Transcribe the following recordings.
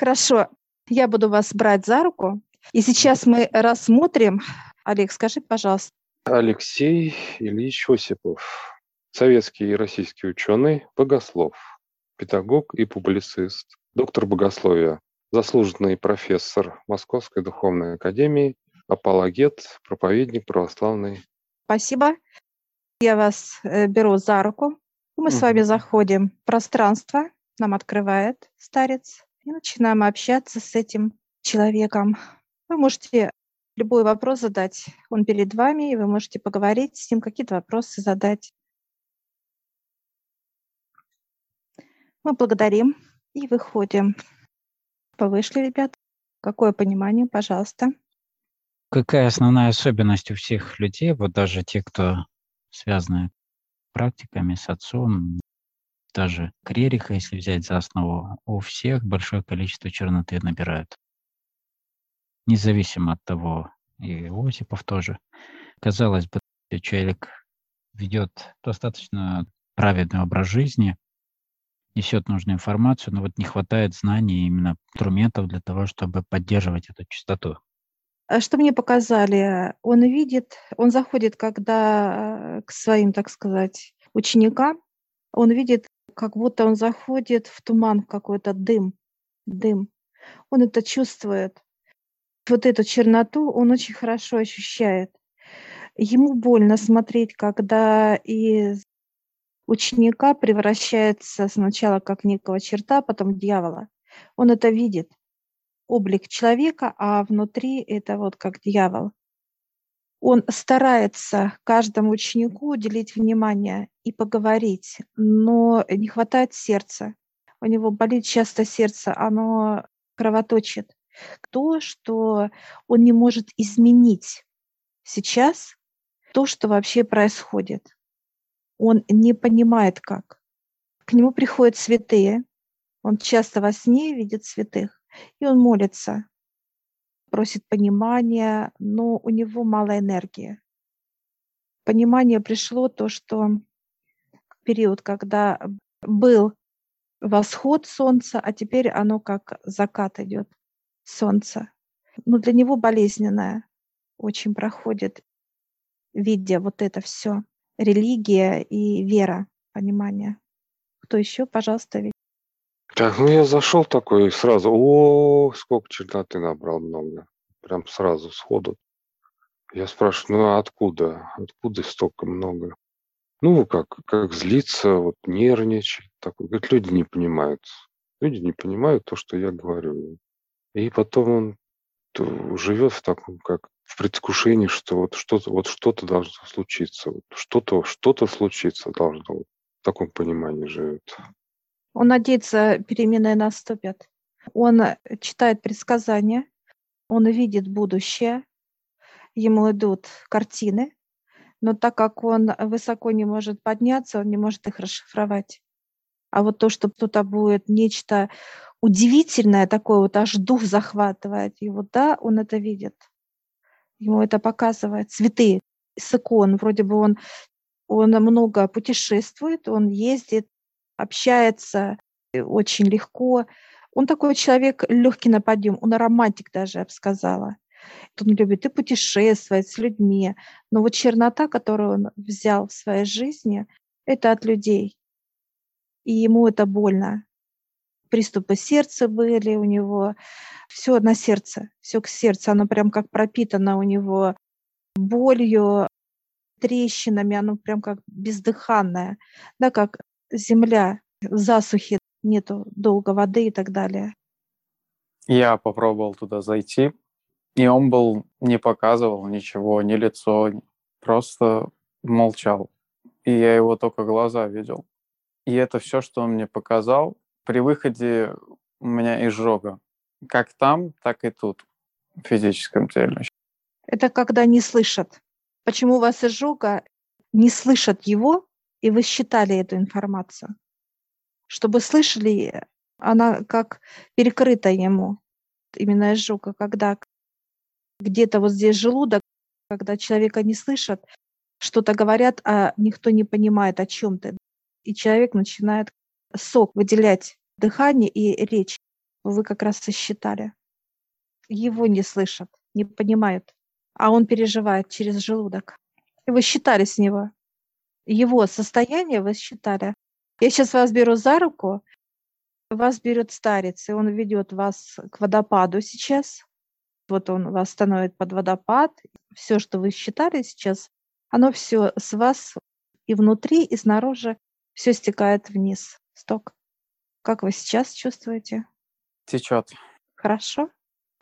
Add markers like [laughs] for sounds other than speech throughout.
Хорошо, я буду вас брать за руку. И сейчас мы рассмотрим, Олег, скажи, пожалуйста. Алексей Ильич Осипов, советский и российский ученый, богослов, педагог и публицист, доктор богословия, заслуженный профессор Московской духовной академии, апологет, проповедник православный. Спасибо. Я вас э, беру за руку. Мы с вами заходим в пространство, нам открывает старец, и начинаем общаться с этим человеком. Вы можете любой вопрос задать, он перед вами, и вы можете поговорить с ним, какие-то вопросы задать. Мы благодарим и выходим. Повышли, ребят. Какое понимание, пожалуйста? Какая основная особенность у всех людей, вот даже те, кто связаны практиками с отцом, даже Крериха, если взять за основу, у всех большое количество черноты набирают. Независимо от того, и Осипов тоже. Казалось бы, человек ведет достаточно праведный образ жизни, несет нужную информацию, но вот не хватает знаний, именно инструментов для того, чтобы поддерживать эту чистоту. А что мне показали? Он видит, он заходит, когда э, к своим, так сказать, ученикам, он видит, как будто он заходит в туман, какой-то дым, дым. Он это чувствует. Вот эту черноту он очень хорошо ощущает. Ему больно смотреть, когда из ученика превращается сначала как некого черта, а потом дьявола. Он это видит облик человека, а внутри это вот как дьявол. Он старается каждому ученику уделить внимание и поговорить, но не хватает сердца. У него болит часто сердце, оно кровоточит. То, что он не может изменить сейчас, то, что вообще происходит. Он не понимает, как. К нему приходят святые. Он часто во сне видит святых. И он молится, просит понимания, но у него мало энергии. Понимание пришло то, что период, когда был восход солнца, а теперь оно как закат идет солнца. Но для него болезненное очень проходит, видя вот это все. Религия и вера, понимание. Кто еще, пожалуйста, так, ну я зашел такой сразу, о, сколько черноты набрал много. Прям сразу, сходу. Я спрашиваю, ну а откуда? Откуда столько много? Ну, как, как злиться, вот нервничать. Такой. Говорит, люди не понимают. Люди не понимают то, что я говорю. И потом он живет в таком, как в предвкушении, что вот что-то, вот что-то должно случиться. Вот что-то, что-то случиться должно. Вот в таком понимании живет. Он надеется, перемены наступят. Он читает предсказания, он видит будущее, ему идут картины, но так как он высоко не может подняться, он не может их расшифровать. А вот то, что кто-то будет нечто удивительное, такое вот аж дух захватывает его, да, он это видит. Ему это показывает. Цветы с икон, вроде бы он, он много путешествует, он ездит, общается э, очень легко. Он такой человек легкий на подъем, он романтик даже, я бы сказала. Он любит и путешествовать с людьми. Но вот чернота, которую он взял в своей жизни, это от людей. И ему это больно. Приступы сердца были у него. Все на сердце, все к сердцу. Оно прям как пропитано у него болью, трещинами, оно прям как бездыханное. Да, как земля в засухе, нету долго воды и так далее. Я попробовал туда зайти, и он был, не показывал ничего, ни лицо, просто молчал. И я его только глаза видел. И это все, что он мне показал. При выходе у меня изжога. Как там, так и тут, в физическом теле. Это когда не слышат. Почему у вас изжога? Не слышат его, и вы считали эту информацию. Чтобы слышали, она как перекрыта ему. Именно изжога, когда где-то вот здесь желудок, когда человека не слышат, что-то говорят, а никто не понимает о чем-то. И человек начинает сок выделять дыхание и речь. вы как раз и считали. Его не слышат, не понимают, а он переживает через желудок. И вы считали с него. Его состояние вы считали. Я сейчас вас беру за руку, вас берет старец, и он ведет вас к водопаду сейчас. Вот он вас становит под водопад. Все, что вы считали сейчас, оно все с вас и внутри, и снаружи все стекает вниз. Сток. Как вы сейчас чувствуете? Течет. Хорошо.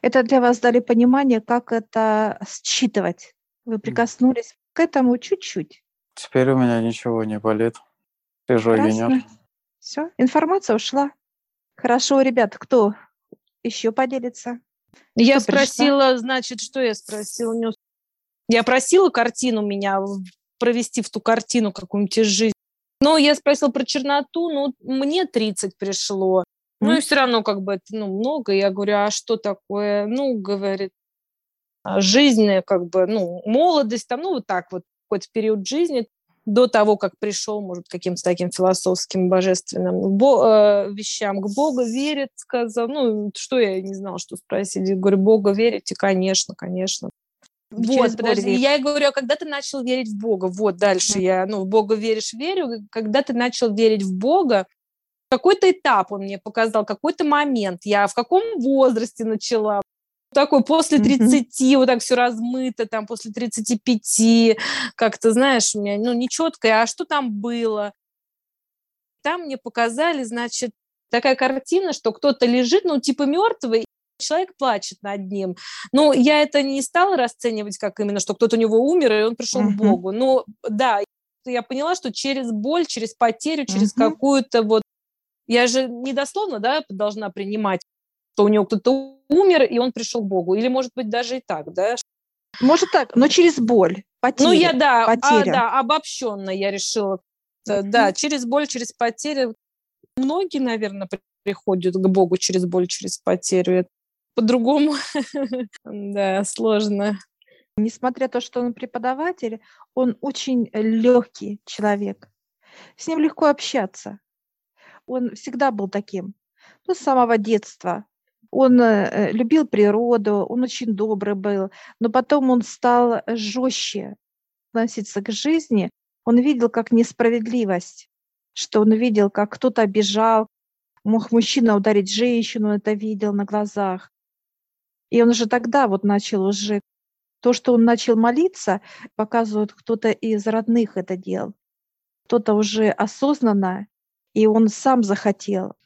Это для вас дали понимание, как это считывать. Вы прикоснулись к этому чуть-чуть. Теперь у меня ничего не болит. Же генер. Все, информация ушла. Хорошо, ребят, кто еще поделится? Я кто спросила, пришла? значит, что я спросила? Я просила картину меня провести в ту картину какую-нибудь из жизни. Но я спросила про черноту, ну, мне 30 пришло. Ну, и все равно как бы это ну, много. Я говорю, а что такое? Ну, говорит, «А, жизнь, как бы, ну, молодость, там, ну, вот так вот, какой-то период жизни до того, как пришел, может, каким-то таким философским, божественным бо- э, вещам, к Богу верит, сказал, ну, что я не знала, что спросить. Я говорю, Бога верите? Конечно, конечно. Вот, подожди, я говорю, а когда ты начал верить в Бога? Вот, дальше я, ну, в Бога веришь, верю. Когда ты начал верить в Бога, какой-то этап он мне показал, какой-то момент. Я в каком возрасте начала? Такой после 30, mm-hmm. вот так все размыто, там после 35, как-то, знаешь, у меня, ну, нечеткое, а что там было? Там мне показали, значит, такая картина, что кто-то лежит, ну, типа мертвый, человек плачет над ним. Ну, я это не стала расценивать как именно, что кто-то у него умер, и он пришел uh-huh. к Богу. Ну, да, я поняла, что через боль, через потерю, через uh-huh. какую-то вот... Я же недословно, да, должна принимать, что у него кто-то умер, и он пришел к Богу. Или, может быть, даже и так, да? Может так, но через боль, потеря. Ну, я, да, а, да обобщенно я решила. Uh-huh. Да, через боль, через потерю. Многие, наверное, приходят к Богу через боль, через потерю по-другому. [laughs] да, сложно. Несмотря на то, что он преподаватель, он очень легкий человек. С ним легко общаться. Он всегда был таким. Ну, с самого детства. Он э, любил природу, он очень добрый был, но потом он стал жестче относиться к жизни. Он видел как несправедливость, что он видел, как кто-то обижал, мог мужчина ударить женщину, он это видел на глазах. И он уже тогда вот начал уже то, что он начал молиться, показывает, кто-то из родных это делал. Кто-то уже осознанно, и он сам захотел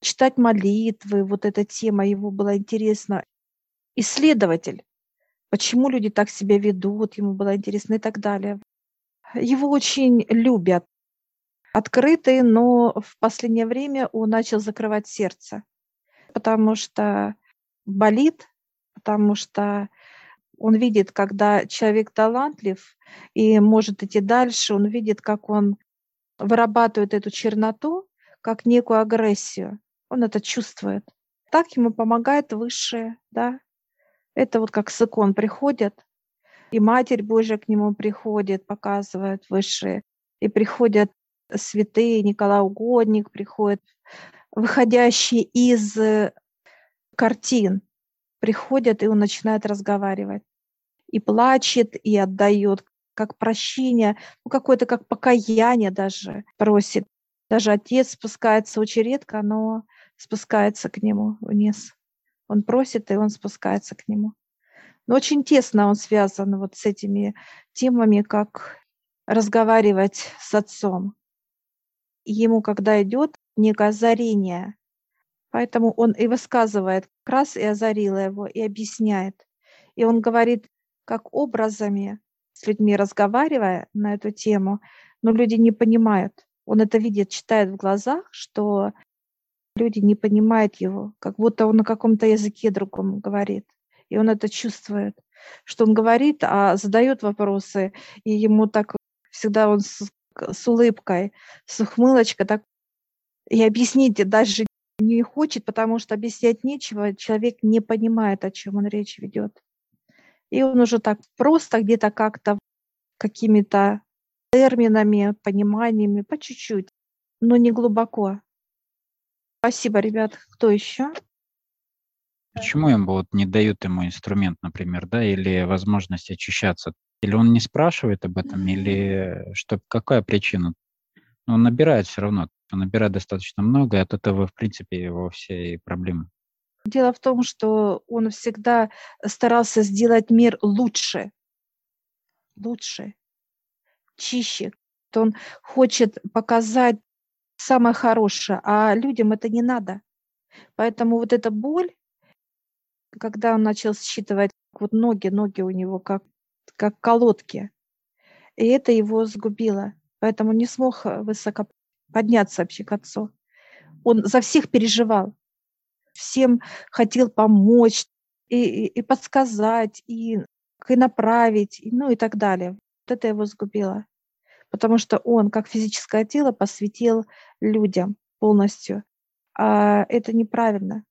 читать молитвы, вот эта тема его была интересна. Исследователь, почему люди так себя ведут, ему было интересно и так далее. Его очень любят, открытый, но в последнее время он начал закрывать сердце, потому что болит, потому что он видит, когда человек талантлив и может идти дальше, он видит, как он вырабатывает эту черноту, как некую агрессию. Он это чувствует. Так ему помогает высшее, да. Это вот как с икон приходят, и Матерь Божья к нему приходит, показывает высшие, и приходят святые, Николай Угодник приходит, выходящие из картин, приходят, и он начинает разговаривать. И плачет, и отдает, как прощение, ну, какое-то как покаяние даже просит. Даже отец спускается очень редко, но спускается к нему вниз. Он просит, и он спускается к нему. Но очень тесно он связан вот с этими темами, как разговаривать с отцом. ему, когда идет некое озарение, Поэтому он и высказывает, как раз и озарила его, и объясняет. И он говорит, как образами, с людьми разговаривая на эту тему, но люди не понимают. Он это видит, читает в глазах, что люди не понимают его, как будто он на каком-то языке другом говорит. И он это чувствует, что он говорит, а задает вопросы, и ему так всегда он с, с улыбкой, с ухмылочкой так и объяснить даже не хочет, потому что объяснять нечего, человек не понимает, о чем он речь ведет. И он уже так просто где-то как-то какими-то терминами, пониманиями, по чуть-чуть, но не глубоко. Спасибо, ребят. Кто еще? Почему ему вот не дают ему инструмент, например, да, или возможность очищаться? Или он не спрашивает об этом, или [laughs] что, какая причина? Но он набирает все равно, он набирает достаточно много, и от этого, в принципе, его все и проблемы. Дело в том, что он всегда старался сделать мир лучше, лучше, чище. Он хочет показать самое хорошее, а людям это не надо. Поэтому вот эта боль, когда он начал считывать вот ноги, ноги у него как, как колодки, и это его сгубило. Поэтому не смог высоко подняться вообще к отцу. Он за всех переживал, всем хотел помочь и, и, и подсказать, и, и направить, и, ну и так далее. Вот это его сгубило. Потому что он, как физическое тело, посвятил людям полностью. А это неправильно.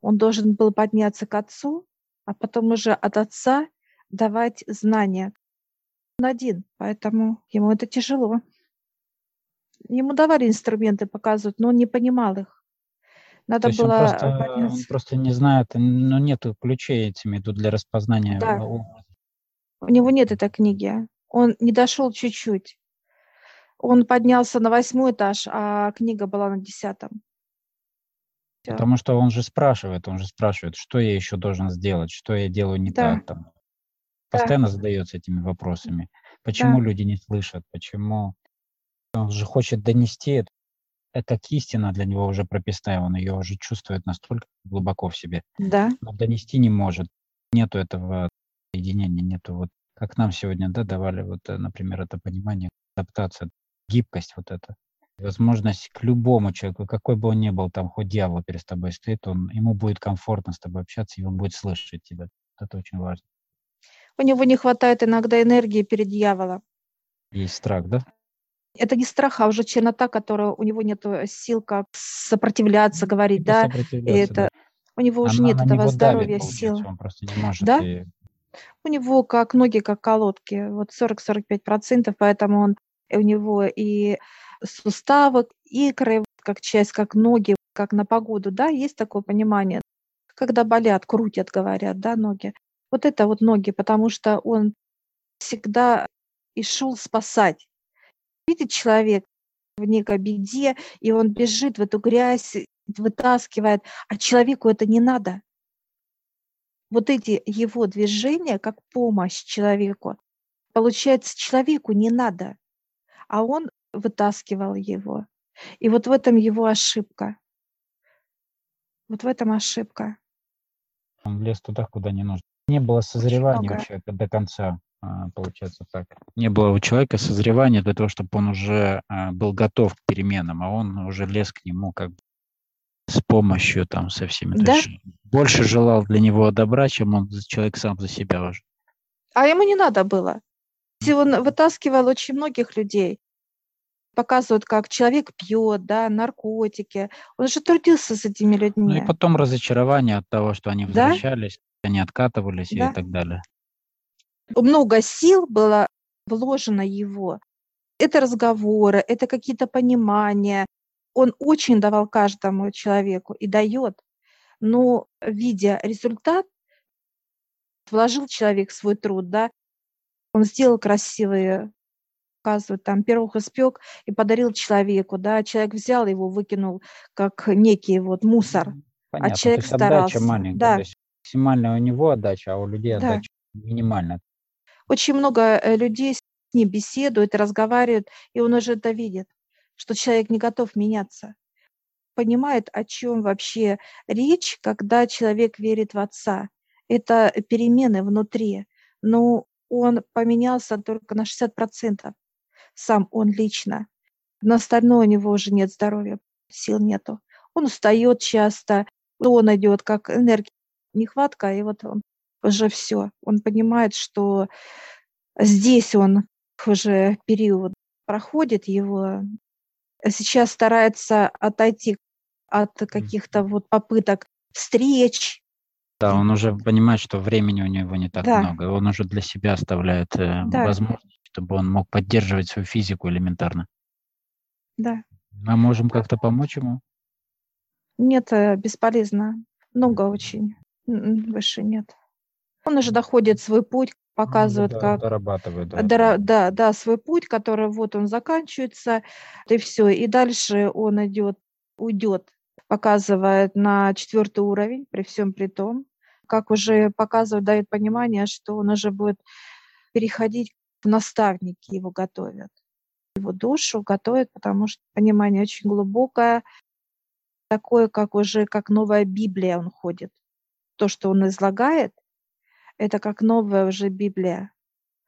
Он должен был подняться к отцу, а потом уже от отца давать знания. Он один, поэтому ему это тяжело. Ему давали инструменты показывать, но он не понимал их. Надо То было он просто, он просто не знает, ну, нету ключей этими тут для распознания Да. У него нет этой книги. Он не дошел чуть-чуть. Он поднялся на восьмой этаж, а книга была на десятом. Всё. Потому что он же спрашивает, он же спрашивает, что я еще должен сделать, что я делаю не Да. так там. Постоянно задается этими вопросами. Почему люди не слышат? Почему? Он же хочет донести это. Это как истина для него уже прописная, он ее уже чувствует настолько глубоко в себе. Да, но донести не может. Нету этого единения, нету вот, как нам сегодня, да, давали вот, э, например, это понимание, адаптация, гибкость вот это, возможность к любому человеку, какой бы он ни был, там, хоть дьявол перед тобой стоит, он, ему будет комфортно с тобой общаться, и он будет слышать тебя. Это очень важно. у него не хватает иногда энергии перед дьяволом. Есть страх, да? Это не страх, а уже чернота, которая у него нет сил как сопротивляться, говорить, да. И сопротивляться, да. это у него уже Она нет этого давит, здоровья, получается, сил. Он просто не может. Да? и- У него как ноги, как колодки, вот 40-45%, поэтому он у него и суставы, икры, как часть, как ноги, как на погоду, да, есть такое понимание. Когда болят, крутят, говорят, да, ноги. Вот это вот ноги, потому что он всегда и шел спасать. Видит человек в некой беде, и он бежит в эту грязь, вытаскивает, а человеку это не надо. Вот эти его движения, как помощь человеку, получается, человеку не надо, а он вытаскивал его. И вот в этом его ошибка. Вот в этом ошибка. Он влез туда, куда не нужно. Не было созревания у человека до конца, а, получается так. Не было у человека созревания для того, чтобы он уже а, был готов к переменам, а он уже лез к нему как бы с помощью там со всеми. Да. есть больше желал для него добра, чем он человек сам за себя уже. А ему не надо было. Он вытаскивал очень многих людей. Показывают, как человек пьет, да, наркотики. Он же трудился с этими Ну людьми. и потом разочарование от того, что они Да. возвращались, они откатывались Да. и так далее. много сил было вложено его. Это разговоры, это какие-то понимания. Он очень давал каждому человеку и дает. Но видя результат, вложил человек свой труд, да, он сделал красивые, показывают, там, пирог испек и подарил человеку, да, человек взял его, выкинул, как некий вот мусор. Понятно, то человек есть отдача старался. маленькая. Да. То есть максимальная у него отдача, а у людей Да. отдача минимальная. Очень много э, людей с ним беседуют, разговаривают, и он уже это видит, что человек не готов меняться. Понимает, о чем вообще речь, когда человек верит в Отца. Это перемены внутри. Но он поменялся только на 60%. Сам он лично. На остальное у него уже нет здоровья, сил нету. Он устает часто, он идет, как энергия, нехватка, и вот он уже все. Он понимает, что здесь он уже период проходит его. Сейчас старается отойти от каких-то вот попыток встреч. Да, он уже понимает, что времени у него не так Да. много. Он уже для себя оставляет э, Да. возможность, чтобы он мог поддерживать свою физику элементарно. Да. Мы можем как-то помочь ему? Нет, э, бесполезно. Много очень. Выше нет. Он уже доходит свой путь, показывает, да, как дорабатывает, да. дора- да, да, свой путь, который вот он заканчивается, и все. И дальше он идет, уйдет, показывает на четвертый уровень, при всем при том, как уже показывает, дает понимание, что он уже будет переходить в наставники, его готовят. Его душу готовят, потому что понимание очень глубокое, такое, как уже, как новая Библия он ходит. То, что он излагает, это как новая уже Библия.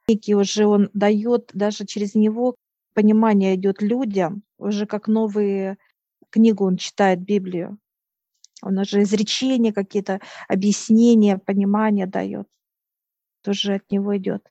Некий уже он дает, даже через него понимание идет людям, уже как новые книгу он читает Библию. Он уже изречения какие-то, объяснения, понимания дает. Тоже от него идет.